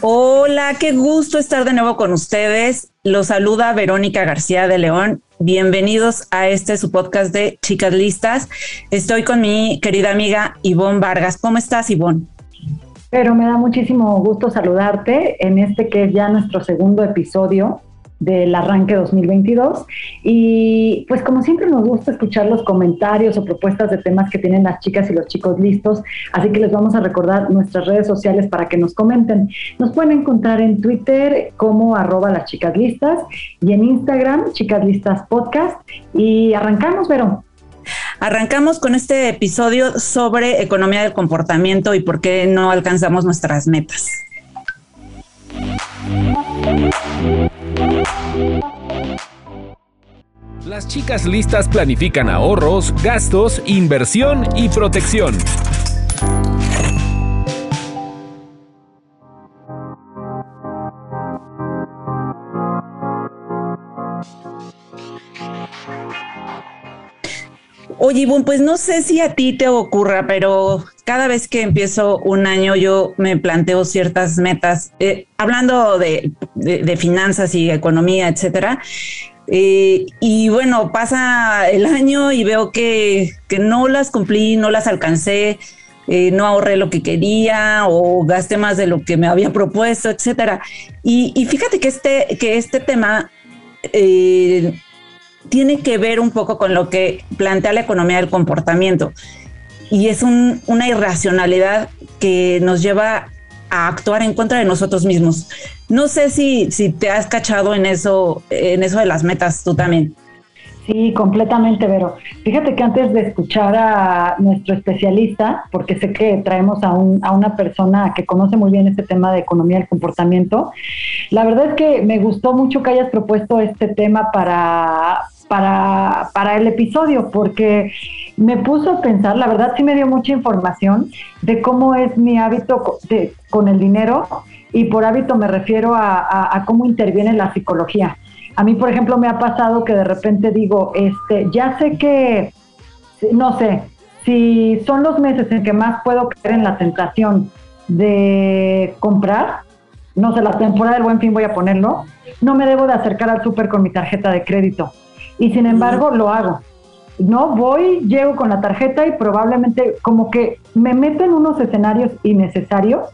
Hola, qué gusto estar de nuevo con ustedes. Los saluda Verónica García de León. Bienvenidos a este su podcast de Chicas Listas. Estoy con mi querida amiga Ivonne Vargas. ¿Cómo estás, Ivonne? Pero me da muchísimo gusto saludarte en este que es ya nuestro segundo episodio del arranque 2022. Y pues como siempre nos gusta escuchar los comentarios o propuestas de temas que tienen las chicas y los chicos listos, así que les vamos a recordar nuestras redes sociales para que nos comenten. Nos pueden encontrar en Twitter como arroba las chicas listas y en Instagram chicas listas podcast. Y arrancamos, Vero. Arrancamos con este episodio sobre economía del comportamiento y por qué no alcanzamos nuestras metas. Las chicas listas planifican ahorros, gastos, inversión y protección. Oye, pues no sé si a ti te ocurra, pero cada vez que empiezo un año yo me planteo ciertas metas, eh, hablando de, finanzas y economía, etcétera. Eh, y bueno, pasa el año y veo que, no las cumplí, no las alcancé, eh, no ahorré lo que quería o gasté más de lo que me había propuesto, etcétera. Y, fíjate que este, que este tema tiene que ver un poco con lo que plantea la economía del comportamiento. Y es una irracionalidad que nos lleva a actuar en contra de nosotros mismos. No sé si, si te has cachado en eso, en eso de las metas tú también. Sí, completamente, Vero. Fíjate que antes de escuchar a nuestro especialista, porque sé que traemos a, a una persona que conoce muy bien este tema de economía del comportamiento, la verdad es que me gustó mucho que hayas propuesto este tema para, para, para el episodio, porque me puso a pensar, la verdad sí me dio mucha información de cómo es mi hábito con el dinero y por hábito me refiero a, cómo interviene la psicología. A mí, por ejemplo, me ha pasado que de repente digo, este, ya sé que, no sé, si son los meses en que más puedo caer en la tentación de comprar, no sé, la temporada del buen fin voy a ponerlo, no me debo de acercar al súper con mi tarjeta de crédito y sin embargo lo hago. No voy, llego con la tarjeta y probablemente como que me meto en unos escenarios innecesarios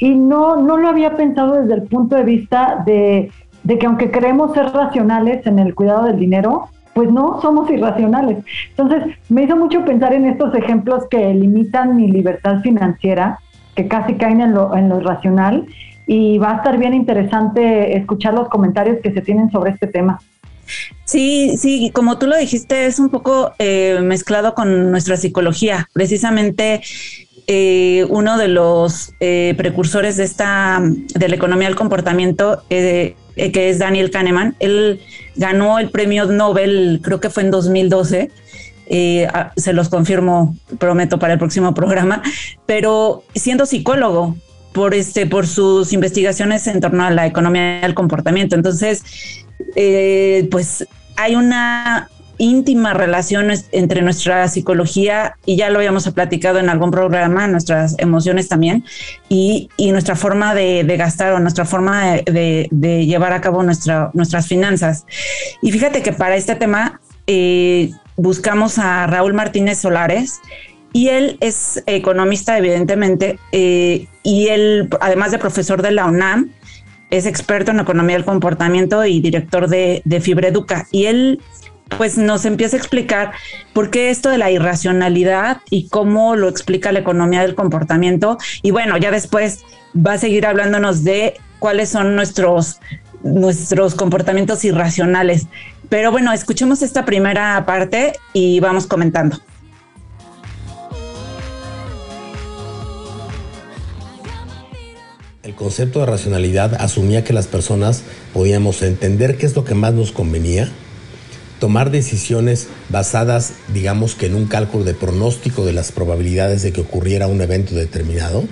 y no, no lo había pensado desde el punto de vista de, de que aunque creemos ser racionales en el cuidado del dinero, pues no, somos irracionales. Entonces, me hizo mucho pensar en estos ejemplos que limitan mi libertad financiera, que casi caen en lo, en lo irracional, y va a estar bien interesante escuchar los comentarios que se tienen sobre este tema. Sí, sí, como tú lo dijiste, es un poco eh, mezclado con nuestra psicología. Precisamente eh, uno de los eh, precursores de esta, de la economía del comportamiento, que es Daniel Kahneman, él ganó el premio Nobel, creo que fue en 2012. se los confirmo, prometo, para el próximo programa, pero siendo psicólogo, por este, por sus investigaciones en torno a la economía del comportamiento. Entonces, eh, pues hay una íntima relación entre nuestra psicología, y ya lo habíamos platicado en algún programa, nuestras emociones también, y, nuestra forma de, gastar o nuestra forma de, llevar a cabo nuestra, nuestras finanzas. Y fíjate que para este tema eh, buscamos a Raúl Martínez Solares, y él es economista, evidentemente, eh, y él, además de profesor de la UNAM, es experto en economía del comportamiento y director de, de Fibreduca. Y él pues nos empieza a explicar por qué esto de la irracionalidad y cómo lo explica la economía del comportamiento. Y bueno, ya después va a seguir hablándonos de cuáles son nuestros, nuestros comportamientos irracionales. Pero bueno, escuchemos esta primera parte y vamos comentando. El concepto de racionalidad asumía que las personas podíamos entender qué es lo que más nos convenía, tomar decisiones basadas, digamos que en un cálculo de pronóstico de las probabilidades de que ocurriera un evento determinado,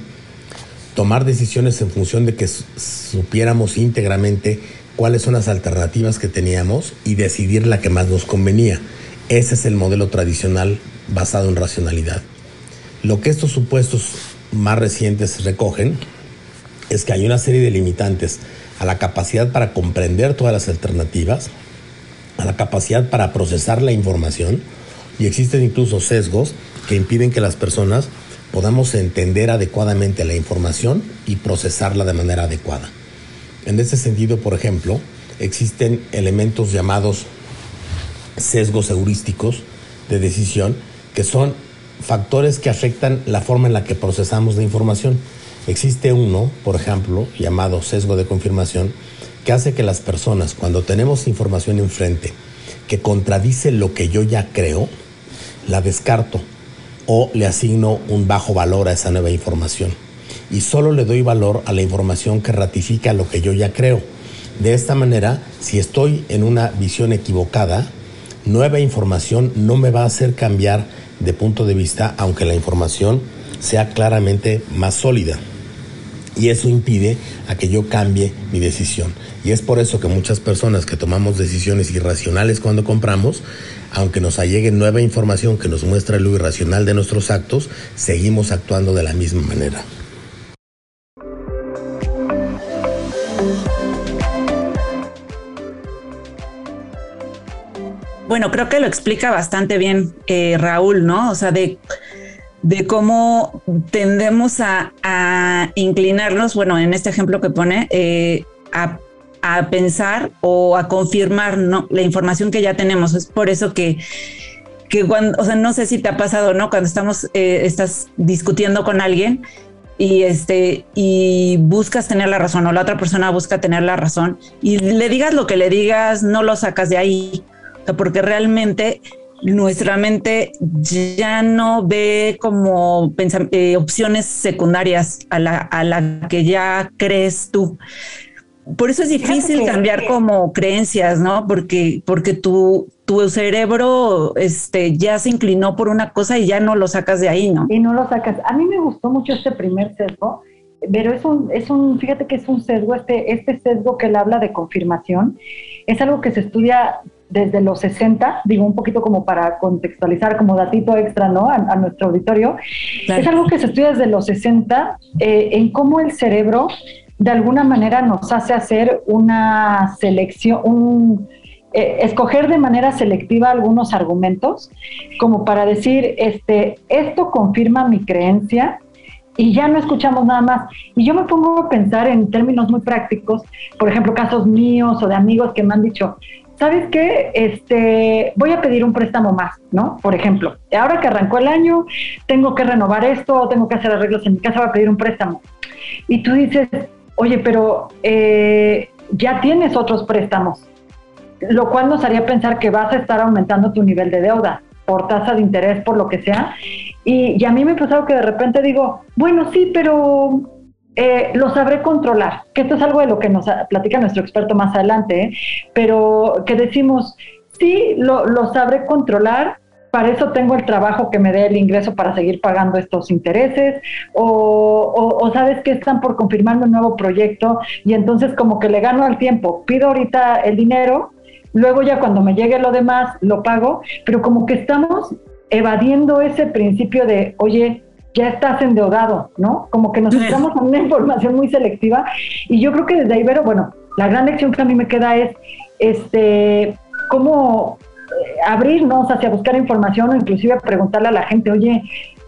tomar decisiones en función de que supiéramos íntegramente cuáles son las alternativas que teníamos y decidir la que más nos convenía. Ese es el modelo tradicional basado en racionalidad. Lo que estos supuestos más recientes recogen es que hay una serie de limitantes a la capacidad para comprender todas las alternativas, a la capacidad para procesar la información y existen incluso sesgos que impiden que las personas podamos entender adecuadamente la información y procesarla de manera adecuada. En ese sentido, por ejemplo, existen elementos llamados sesgos heurísticos de decisión que son factores que afectan la forma en la que procesamos la información. Existe uno, por ejemplo, llamado sesgo de confirmación, que hace que las personas, cuando tenemos información enfrente que contradice lo que yo ya creo, la descarto o le asigno un bajo valor a esa nueva información. Y solo le doy valor a la información que ratifica lo que yo ya creo. De esta manera, si estoy en una visión equivocada, nueva información no me va a hacer cambiar de punto de vista, aunque la información sea claramente más sólida y eso impide a que yo cambie mi decisión. Y es por eso que muchas personas que tomamos decisiones irracionales cuando compramos, aunque nos allegue nueva información que nos muestra lo irracional de nuestros actos, seguimos actuando de la misma manera. Bueno, creo que lo explica bastante bien eh, Raúl, ¿no? O sea, de de cómo tendemos a, inclinarnos, bueno, en este ejemplo que pone, eh, a, pensar o a confirmar ¿no? la información que ya tenemos. Es por eso que, que cuando, o sea, no sé si te ha pasado, ¿no? Cuando estamos, eh, estás discutiendo con alguien y este y buscas tener la razón o la otra persona busca tener la razón y le digas lo que le digas, no lo sacas de ahí, porque realmente nuestra mente ya no ve como eh, opciones secundarias a la, a la que ya crees tú. Por eso es difícil cambiar como creencias, ¿no? Porque, porque tu, tu cerebro este, ya se inclinó por una cosa y ya no lo sacas de ahí, ¿no? Y no lo sacas. A mí me gustó mucho este primer sesgo, pero es un, es un, fíjate que es un sesgo, este, este sesgo que él habla de confirmación, es algo que se estudia desde los 60, digo un poquito como para contextualizar como datito extra ¿no? a, nuestro auditorio, es algo que se estudia desde los 60 eh, en cómo el cerebro de alguna manera nos hace hacer una selección, un, eh, escoger de manera selectiva algunos argumentos, como para decir, este, esto confirma mi creencia, y ya no escuchamos nada más. Y yo me pongo a pensar en términos muy prácticos, por ejemplo, casos míos o de amigos que me han dicho, ¿sabes qué? Este, voy a pedir un préstamo más, ¿no? Por ejemplo, ahora que arrancó el año, tengo que renovar esto, tengo que hacer arreglos en mi casa, voy a pedir un préstamo. Y tú dices, oye, pero eh, ya tienes otros préstamos, lo cual nos haría pensar que vas a estar aumentando tu nivel de deuda por tasa de interés, por lo que sea. Y, y a mí me ha pasado que de repente digo, bueno, sí, pero eh, lo sabré controlar, que esto es algo de lo que nos platica nuestro experto más adelante, ¿eh? pero que decimos, sí, lo, sabré controlar, para eso tengo el trabajo que me dé el ingreso para seguir pagando estos intereses, o, sabes que están por confirmar un nuevo proyecto y entonces como que le gano al tiempo, pido ahorita el dinero, luego ya cuando me llegue lo demás lo pago, pero como que estamos evadiendo ese principio de, oye, ya estás endeudado, ¿no? Como que nos centramos en una información muy selectiva y yo creo que desde ahí, pero bueno, la gran lección que a mí me queda es, este, cómo eh, abrirnos hacia buscar información o inclusive preguntarle a la gente, oye,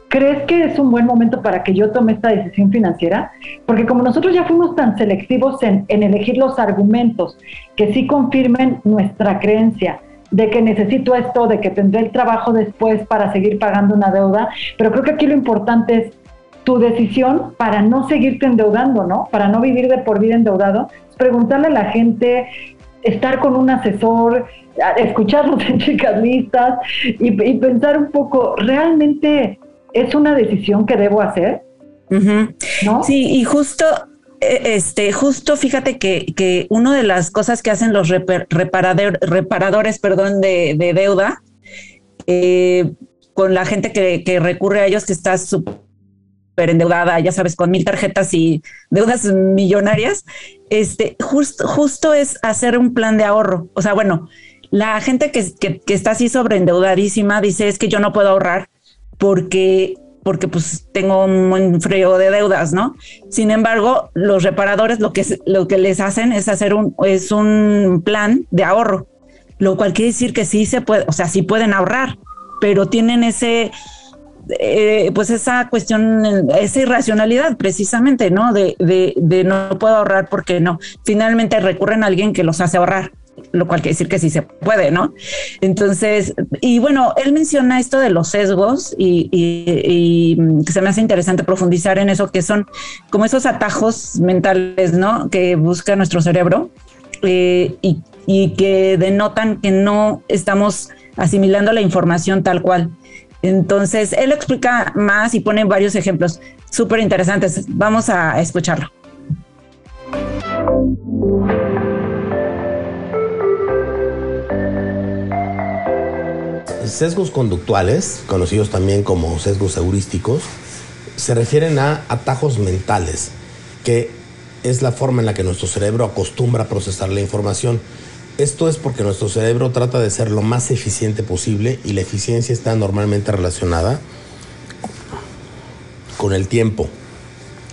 ¿crees que es un buen momento para que yo tome esta decisión financiera? Porque como nosotros ya fuimos tan selectivos en, en elegir los argumentos que sí confirmen nuestra creencia, de que necesito esto, de que tendré el trabajo después para seguir pagando una deuda, pero creo que aquí lo importante es tu decisión para no seguirte endeudando, ¿no? Para no vivir de por vida endeudado, preguntarle a la gente estar con un asesor, escucharnos en chicas listas y, pensar un poco, ¿realmente es una decisión que debo hacer? ¿No? Sí, y justo este, justo fíjate que, que una de las cosas que hacen los reparadores perdón, de, deuda eh, con la gente que, recurre a ellos que está súper endeudada, ya sabes, con mil tarjetas y deudas millonarias, este, justo es hacer un plan de ahorro. O sea, bueno, la gente que, que, está así sobreendeudadísima dice es que yo no puedo ahorrar porque porque pues tengo un frío de deudas, ¿no? Sin embargo, los reparadores lo que, lo que les hacen es hacer un, es un plan de ahorro, lo cual quiere decir que sí se puede, o sea, sí pueden ahorrar, pero tienen ese, eh, pues esa cuestión, esa irracionalidad precisamente, ¿no? De, de, de no puedo ahorrar porque no. Finalmente recurren a alguien que los hace ahorrar lo cual quiere decir que sí se puede, ¿no? Entonces, y bueno, él menciona esto de los sesgos y, y, se me hace interesante profundizar en eso, que son como esos atajos mentales, ¿no? Que busca nuestro cerebro eh, y, y que denotan que no estamos asimilando la información tal cual. Entonces, él explica más y pone varios ejemplos súper interesantes. Vamos a escucharlo. Sesgos conductuales, conocidos también como sesgos heurísticos, se refieren a atajos mentales, que es la forma en la que nuestro cerebro acostumbra a procesar la información. Esto es porque nuestro cerebro trata de ser lo más eficiente posible y la eficiencia está normalmente relacionada con el tiempo.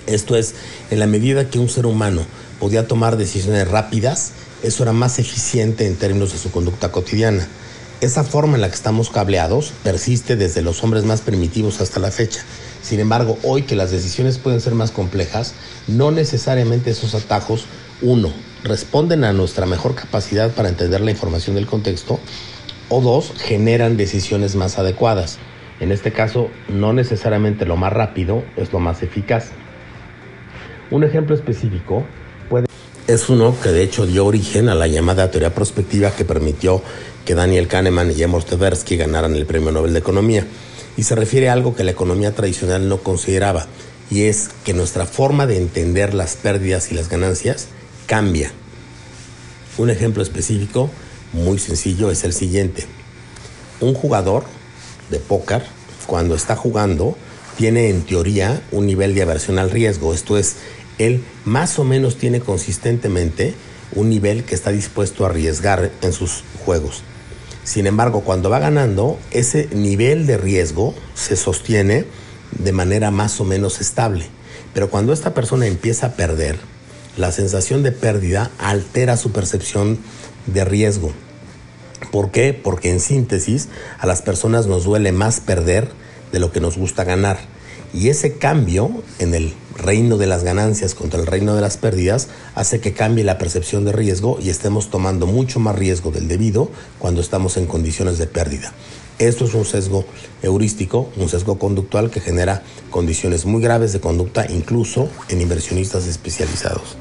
Esto es, en la medida que un ser humano podía tomar decisiones rápidas, eso era más eficiente en términos de su conducta cotidiana. Esa forma en la que estamos cableados persiste desde los hombres más primitivos hasta la fecha. Sin embargo, hoy que las decisiones pueden ser más complejas, no necesariamente esos atajos, uno, responden a nuestra mejor capacidad para entender la información del contexto, o dos, generan decisiones más adecuadas. En este caso, no necesariamente lo más rápido es lo más eficaz. Un ejemplo específico puede... es uno que de hecho dio origen a la llamada teoría prospectiva que permitió que Daniel Kahneman y Amos Tversky ganaran el Premio Nobel de Economía. Y se refiere a algo que la economía tradicional no consideraba, y es que nuestra forma de entender las pérdidas y las ganancias cambia. Un ejemplo específico, muy sencillo, es el siguiente. Un jugador de póker, cuando está jugando, tiene en teoría un nivel de aversión al riesgo, esto es, él más o menos tiene consistentemente un nivel que está dispuesto a arriesgar en sus juegos. Sin embargo, cuando va ganando, ese nivel de riesgo se sostiene de manera más o menos estable. Pero cuando esta persona empieza a perder, la sensación de pérdida altera su percepción de riesgo. ¿Por qué? Porque en síntesis a las personas nos duele más perder de lo que nos gusta ganar. Y ese cambio en el reino de las ganancias contra el reino de las pérdidas hace que cambie la percepción de riesgo y estemos tomando mucho más riesgo del debido cuando estamos en condiciones de pérdida. Esto es un sesgo heurístico, un sesgo conductual que genera condiciones muy graves de conducta incluso en inversionistas especializados.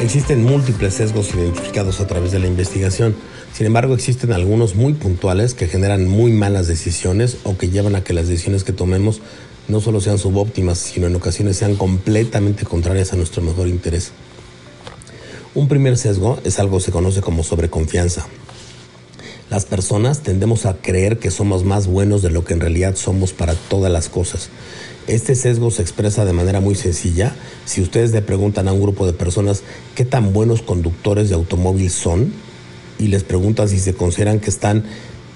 Existen múltiples sesgos identificados a través de la investigación. Sin embargo, existen algunos muy puntuales que generan muy malas decisiones o que llevan a que las decisiones que tomemos no solo sean subóptimas, sino en ocasiones sean completamente contrarias a nuestro mejor interés. Un primer sesgo es algo que se conoce como sobreconfianza. Las personas tendemos a creer que somos más buenos de lo que en realidad somos para todas las cosas. Este sesgo se expresa de manera muy sencilla. Si ustedes le preguntan a un grupo de personas qué tan buenos conductores de automóvil son y les preguntan si se consideran que están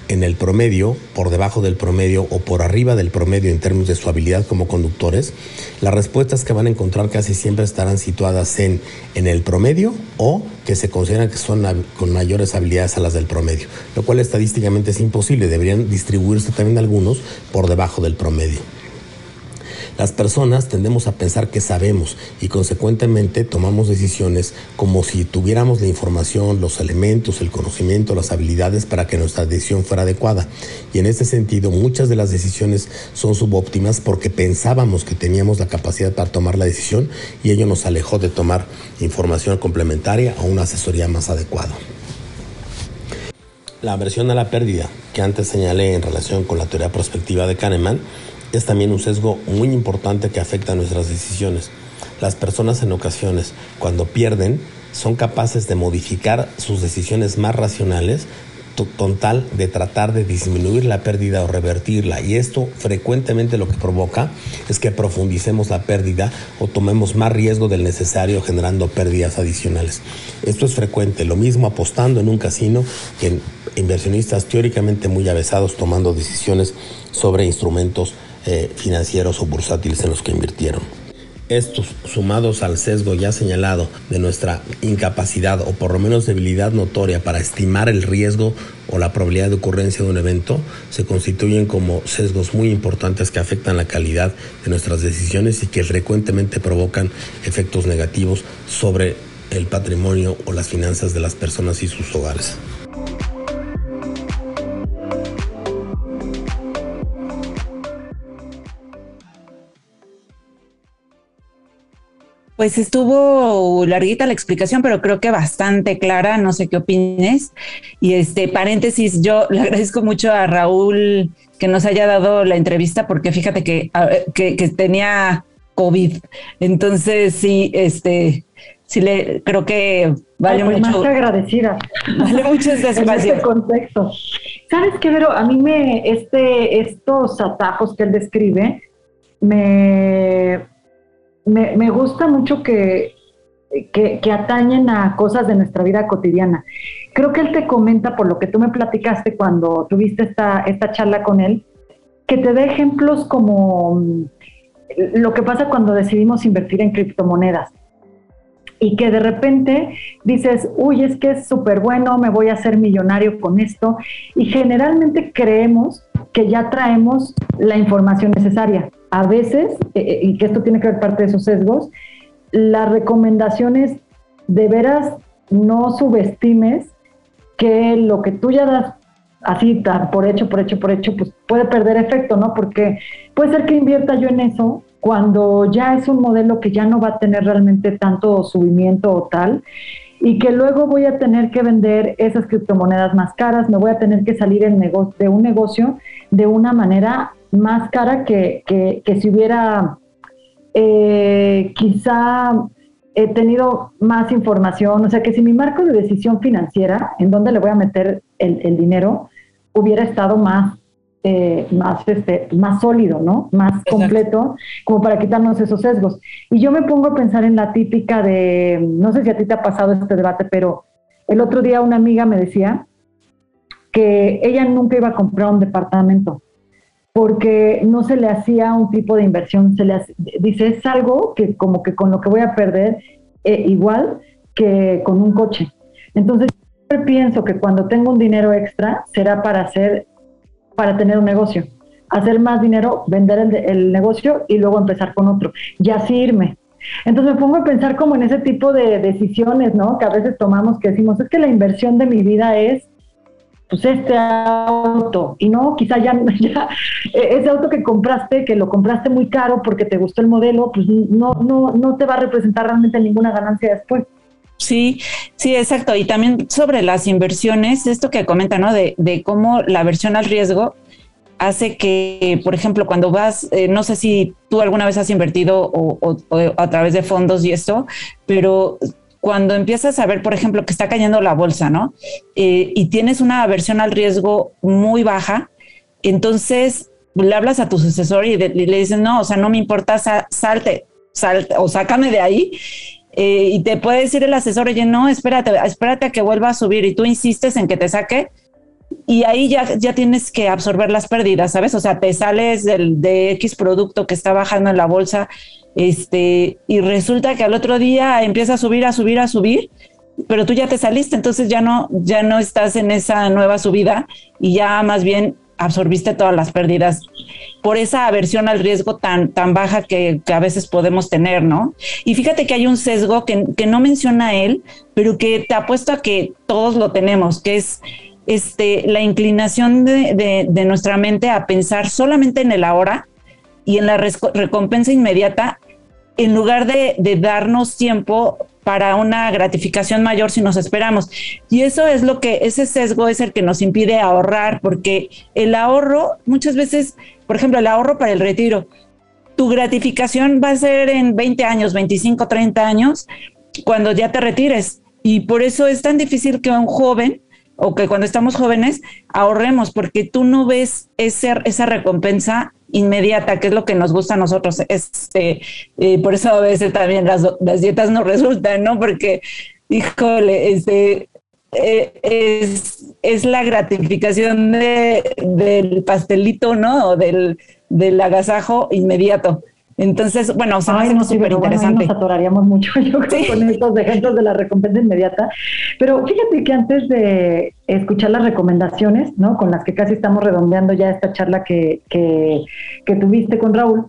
en el promedio, por debajo del promedio o por arriba del promedio en términos de su habilidad como conductores, las respuestas que van a encontrar casi siempre estarán situadas en, en el promedio o que se consideran que son con mayores habilidades a las del promedio, lo cual estadísticamente es imposible, deberían distribuirse también algunos por debajo del promedio. Las personas tendemos a pensar que sabemos y consecuentemente tomamos decisiones como si tuviéramos la información, los elementos, el conocimiento, las habilidades para que nuestra decisión fuera adecuada. Y en este sentido, muchas de las decisiones son subóptimas porque pensábamos que teníamos la capacidad para tomar la decisión y ello nos alejó de tomar información complementaria o una asesoría más adecuada. La aversión a la pérdida, que antes señalé en relación con la teoría prospectiva de Kahneman, es también un sesgo muy importante que afecta a nuestras decisiones. Las personas en ocasiones, cuando pierden, son capaces de modificar sus decisiones más racionales con tal de tratar de disminuir la pérdida o revertirla. Y esto frecuentemente lo que provoca es que profundicemos la pérdida o tomemos más riesgo del necesario generando pérdidas adicionales. Esto es frecuente, lo mismo apostando en un casino que en inversionistas teóricamente muy avesados tomando decisiones sobre instrumentos eh, financieros o bursátiles en los que invirtieron. Estos, sumados al sesgo ya señalado de nuestra incapacidad o por lo menos debilidad notoria para estimar el riesgo o la probabilidad de ocurrencia de un evento, se constituyen como sesgos muy importantes que afectan la calidad de nuestras decisiones y que frecuentemente provocan efectos negativos sobre el patrimonio o las finanzas de las personas y sus hogares. Pues estuvo larguita la explicación, pero creo que bastante clara, no sé qué opines. Y este paréntesis, yo le agradezco mucho a Raúl que nos haya dado la entrevista, porque fíjate que, que, tenía COVID. Entonces, sí, este, sí le creo que vale Ay, mucho. Más agradecida. Vale mucho este espacio. En este contexto. ¿Sabes qué, Vero? A mí me, este, estos atajos que él describe, me me, gusta mucho que, que, atañen a cosas de nuestra vida cotidiana. Creo que él te comenta, por lo que tú me platicaste cuando tuviste esta, esta charla con él, que te dé ejemplos como mm, lo que pasa cuando decidimos invertir en criptomonedas y que de repente dices, uy, es que es súper bueno, me voy a hacer millonario con esto. Y generalmente creemos que ya traemos la información necesaria. A veces, eh, eh, y que esto tiene que ver parte de esos sesgos, las recomendaciones de veras no subestimes que lo que tú ya das así por hecho, por hecho, por hecho, pues puede perder efecto, ¿no? Porque puede ser que invierta yo en eso cuando ya es un modelo que ya no va a tener realmente tanto subimiento o tal, y que luego voy a tener que vender esas criptomonedas más caras, me voy a tener que salir de un negocio de una manera más cara que, si hubiera eh, quizá he tenido más información, o sea que si mi marco de decisión financiera, en dónde le voy a meter el, el dinero, hubiera estado más eh, más, este, más sólido, ¿no? Más completo, como para quitarnos esos sesgos. Y yo me pongo a pensar en la típica de, no sé si a ti te ha pasado este debate, pero el otro día una amiga me decía que ella nunca iba a comprar un departamento porque no se le hacía un tipo de inversión, se le dice, es algo que como que con lo que voy a perder eh, igual que con un coche. Entonces, yo pienso que cuando tengo un dinero extra será para hacer para tener un negocio. Hacer más dinero, vender el, negocio y luego empezar con otro. Y así irme. Entonces me pongo a pensar como en ese tipo de decisiones, ¿no? Que a veces tomamos que decimos, es que la inversión de mi vida es pues este auto y no, quizá ya, ya ese auto que compraste, que lo compraste muy caro porque te gustó el modelo, pues no, no, no te va a representar realmente ninguna ganancia después. Sí, sí, exacto. Y también sobre las inversiones, esto que comenta, ¿no? De, de cómo la versión al riesgo hace que, por ejemplo, cuando vas, eh, no sé si tú alguna vez has invertido o, a través de fondos y esto, pero cuando empiezas a ver, por ejemplo, que está cayendo la bolsa, ¿no? Eh, y tienes una aversión al riesgo muy baja, entonces le hablas a tu sucesor y, le dices, no, o sea, no me importa, salte, salte o sácame de ahí eh, y te puede decir el asesor, oye, no, espérate, espérate a que vuelva a subir y tú insistes en que te saque y ahí ya, ya tienes que absorber las pérdidas, ¿sabes? O sea, te sales del, de X producto que está bajando en la bolsa este, y resulta que al otro día empieza a subir, a subir, a subir, pero tú ya te saliste, entonces ya no, ya no estás en esa nueva subida y ya más bien absorbiste todas las pérdidas por esa aversión al riesgo tan, tan baja que, a veces podemos tener, ¿no? Y fíjate que hay un sesgo que, no menciona él, pero que te apuesto a que todos lo tenemos, que es este, la inclinación de, de nuestra mente a pensar solamente en el ahora y en la recompensa inmediata en lugar de, darnos tiempo para una gratificación mayor si nos esperamos. Y eso es lo que, ese sesgo es el que nos impide ahorrar, porque el ahorro, muchas veces, por ejemplo, el ahorro para el retiro, tu gratificación va a ser en 20 años, 25, 30 años, cuando ya te retires. Y por eso es tan difícil que un joven o que cuando estamos jóvenes ahorremos, porque tú no ves esa recompensa inmediata, que es lo que nos gusta a nosotros. Este, eh, por eso a veces también las, las, dietas no resultan, ¿no? Porque, híjole, este, eh, es, es, la gratificación de, del pastelito, ¿no? O del, del agasajo inmediato. Entonces, bueno, o sea, Ay, no, súper interesante. nos atoraríamos mucho, yo creo, con estos ejemplos de la recompensa inmediata. Pero fíjate que antes de escuchar las recomendaciones, ¿no? Con las que casi estamos redondeando ya esta charla que, que, que tuviste con Raúl,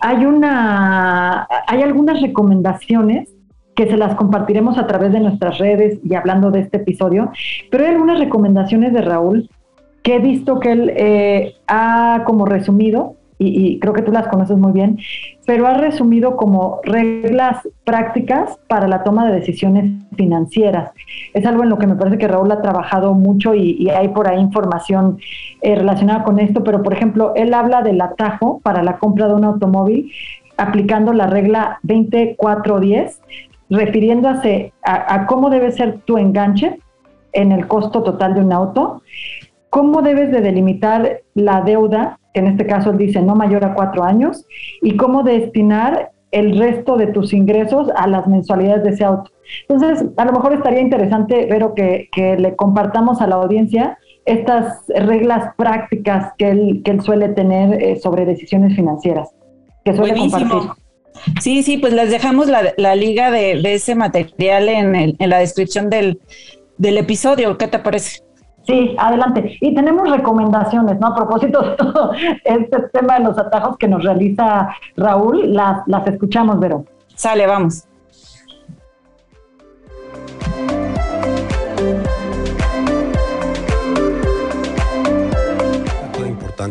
hay una, hay algunas recomendaciones que se las compartiremos a través de nuestras redes y hablando de este episodio, pero hay algunas recomendaciones de Raúl que he visto que él eh, ha como resumido y, creo que tú las conoces muy bien, pero ha resumido como reglas prácticas para la toma de decisiones financieras. Es algo en lo que me parece que Raúl ha trabajado mucho y, hay por ahí información eh, relacionada con esto, pero por ejemplo, él habla del atajo para la compra de un automóvil aplicando la regla 2410, refiriéndose a, a cómo debe ser tu enganche en el costo total de un auto, cómo debes de delimitar la deuda en este caso él dice no mayor a cuatro años, y cómo destinar el resto de tus ingresos a las mensualidades de ese auto. Entonces, a lo mejor estaría interesante, Vero, que, que le compartamos a la audiencia estas reglas prácticas que él, que él suele tener eh, sobre decisiones financieras, que suele compartir. Sí, sí, pues les dejamos la, la liga de, de, ese material en, el, en la descripción del, del episodio. ¿Qué te parece? Sí, adelante. Y tenemos recomendaciones, ¿no? A propósito de todo este tema de los atajos que nos realiza Raúl, las, las escuchamos, Vero. Sale, vamos.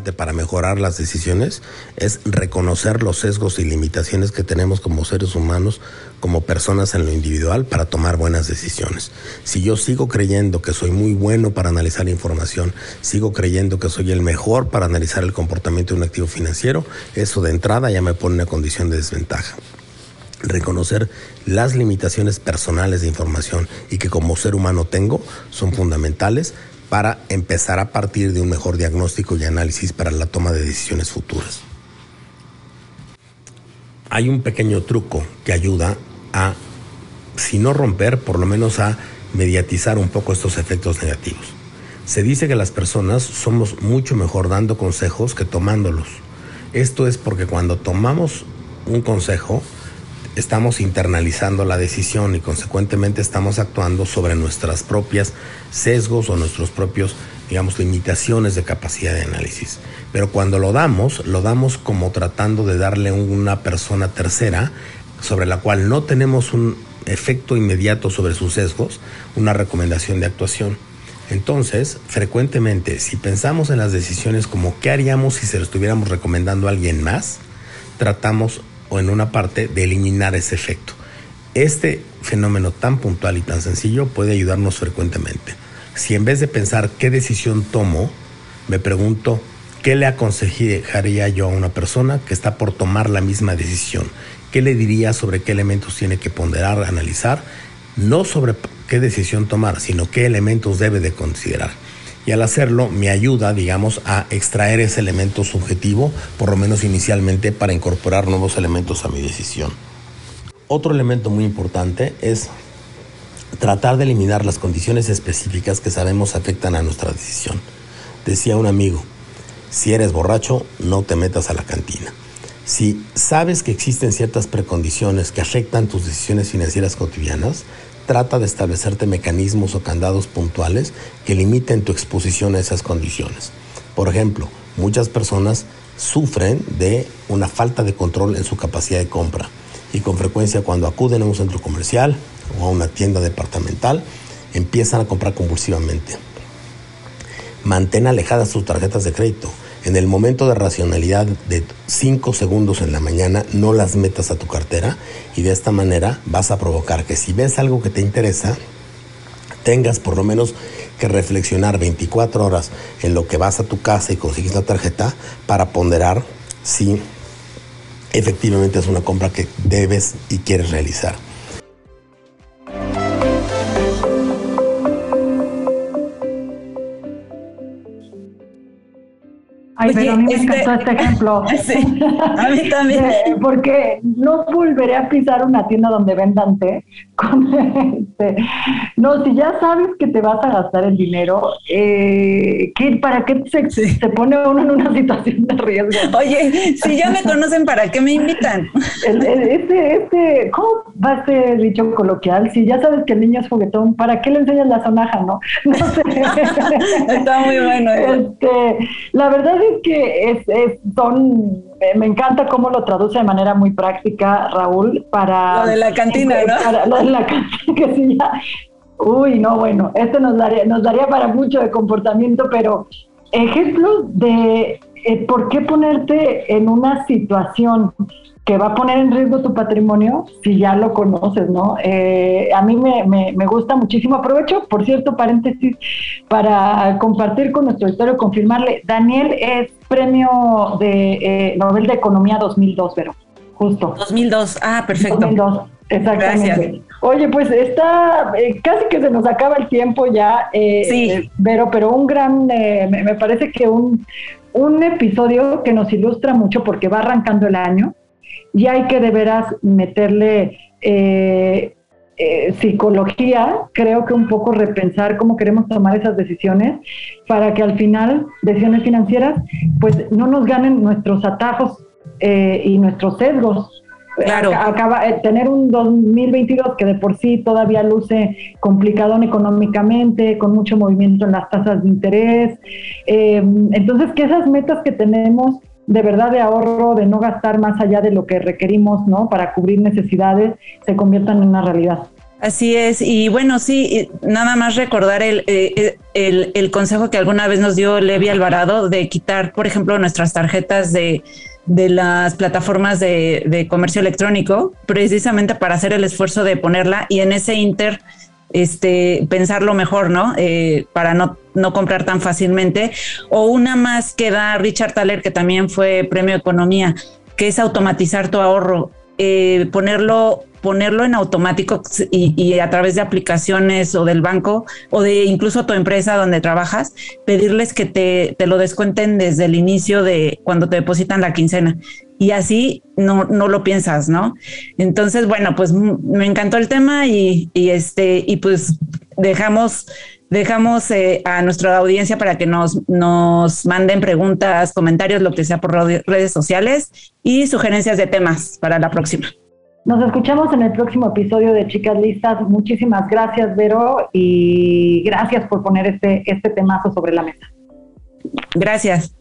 Para mejorar las decisiones es reconocer los sesgos y limitaciones que tenemos como seres humanos, como personas en lo individual, para tomar buenas decisiones. Si yo sigo creyendo que soy muy bueno para analizar información, sigo creyendo que soy el mejor para analizar el comportamiento de un activo financiero, eso de entrada ya me pone en una condición de desventaja reconocer las limitaciones personales de información y que como ser humano tengo son fundamentales para empezar a partir de un mejor diagnóstico y análisis para la toma de decisiones futuras. Hay un pequeño truco que ayuda a, si no romper, por lo menos a mediatizar un poco estos efectos negativos. Se dice que las personas somos mucho mejor dando consejos que tomándolos. Esto es porque cuando tomamos un consejo, estamos internalizando la decisión y consecuentemente estamos actuando sobre nuestras propias sesgos o nuestros propios, digamos, limitaciones de capacidad de análisis. Pero cuando lo damos, lo damos como tratando de darle una persona tercera sobre la cual no tenemos un efecto inmediato sobre sus sesgos, una recomendación de actuación. Entonces, frecuentemente, si pensamos en las decisiones como qué haríamos si se lo estuviéramos recomendando a alguien más, tratamos o en una parte de eliminar ese efecto. Este fenómeno tan puntual y tan sencillo puede ayudarnos frecuentemente. Si en vez de pensar qué decisión tomo, me pregunto qué le aconsejaría yo a una persona que está por tomar la misma decisión, qué le diría sobre qué elementos tiene que ponderar, analizar, no sobre qué decisión tomar, sino qué elementos debe de considerar y al hacerlo me ayuda, digamos, a extraer ese elemento subjetivo, por lo menos inicialmente, para incorporar nuevos elementos a mi decisión. Otro elemento muy importante es tratar de eliminar las condiciones específicas que sabemos afectan a nuestra decisión. Decía un amigo, si eres borracho, no te metas a la cantina. Si sabes que existen ciertas precondiciones que afectan tus decisiones financieras cotidianas, trata de establecerte mecanismos o candados puntuales que limiten tu exposición a esas condiciones. Por ejemplo, muchas personas sufren de una falta de control en su capacidad de compra y con frecuencia cuando acuden a un centro comercial o a una tienda departamental empiezan a comprar compulsivamente. Mantén alejadas tus tarjetas de crédito. En el momento de racionalidad de 5 segundos en la mañana, no las metas a tu cartera y de esta manera vas a provocar que si ves algo que te interesa, tengas por lo menos que reflexionar 24 horas en lo que vas a tu casa y consigues la tarjeta para ponderar si efectivamente es una compra que debes y quieres realizar. Ay, pero a mí me este encantó este ejemplo. Sí, a mí también. Porque no volveré a pisar una tienda donde vendan té. Este, no, si ya sabes que te vas a gastar el dinero, eh, ¿para qué se, pone uno en una situación de riesgo? Oye, si ya me conocen, ¿para qué me invitan? este, este, ¿cómo va este dicho coloquial? Si ya sabes que el niño es juguetón, ¿para qué le enseñas la sonaja, no? No sé. Está muy bueno. Este, la verdad es que es, son, me encanta cómo lo traduce de manera muy práctica Raúl para... Lo de la cantina, ¿no? lo de la cantina, que sí ya... Uy, no, bueno, esto nos daría, nos daría para mucho de comportamiento, pero ejemplos de eh, por qué ponerte en una situación que va a poner en riesgo tu patrimonio si ya lo conoces, ¿no? Eh, a mí me, me, gusta muchísimo. Aprovecho, por cierto, paréntesis, para compartir con nuestro historia, confirmarle, Daniel es premio de eh, Nobel de Economía 2002, pero justo. 2002, ah, perfecto. 2002, exactamente. Gracias. Oye, pues está, eh, casi que se nos acaba el tiempo ya, sí. pero, pero un gran, me, me, parece que un, un episodio que nos ilustra mucho porque va arrancando el año y hay que de veras meterle eh, eh, psicología, creo que un poco repensar cómo queremos tomar esas decisiones para que al final, decisiones financieras, pues no nos ganen nuestros atajos eh, y nuestros sesgos. Claro. Acaba de tener un 2022 que de por sí todavía luce complicado económicamente, con mucho movimiento en las tasas de interés. entonces, que esas metas que tenemos de verdad de ahorro, de no gastar más allá de lo que requerimos, ¿no? Para cubrir necesidades, se conviertan en una realidad. Así es, y bueno, sí, nada más recordar el, eh, el, el, consejo que alguna vez nos dio Levi Alvarado de quitar, por ejemplo, nuestras tarjetas de, de las plataformas de, comercio electrónico, precisamente para hacer el esfuerzo de ponerla y en ese inter este, pensarlo mejor, ¿no? Eh, para no, no comprar tan fácilmente. O una más que da Richard Thaler, que también fue premio Economía, que es automatizar tu ahorro, eh, ponerlo, ponerlo en automático y, a través de aplicaciones o del banco o de incluso tu empresa donde trabajas, pedirles que te, te lo descuenten desde el inicio de cuando te depositan la quincena y así no, no lo piensas, ¿no? Entonces, bueno, pues me encantó el tema y, este, y pues dejamos, dejamos eh, a nuestra audiencia para que nos, nos manden preguntas, comentarios, lo que sea por redes sociales y sugerencias de temas para la próxima. Nos escuchamos en el próximo episodio de Chicas Listas. Muchísimas gracias, Vero, y gracias por poner este, este temazo sobre la mesa. Gracias.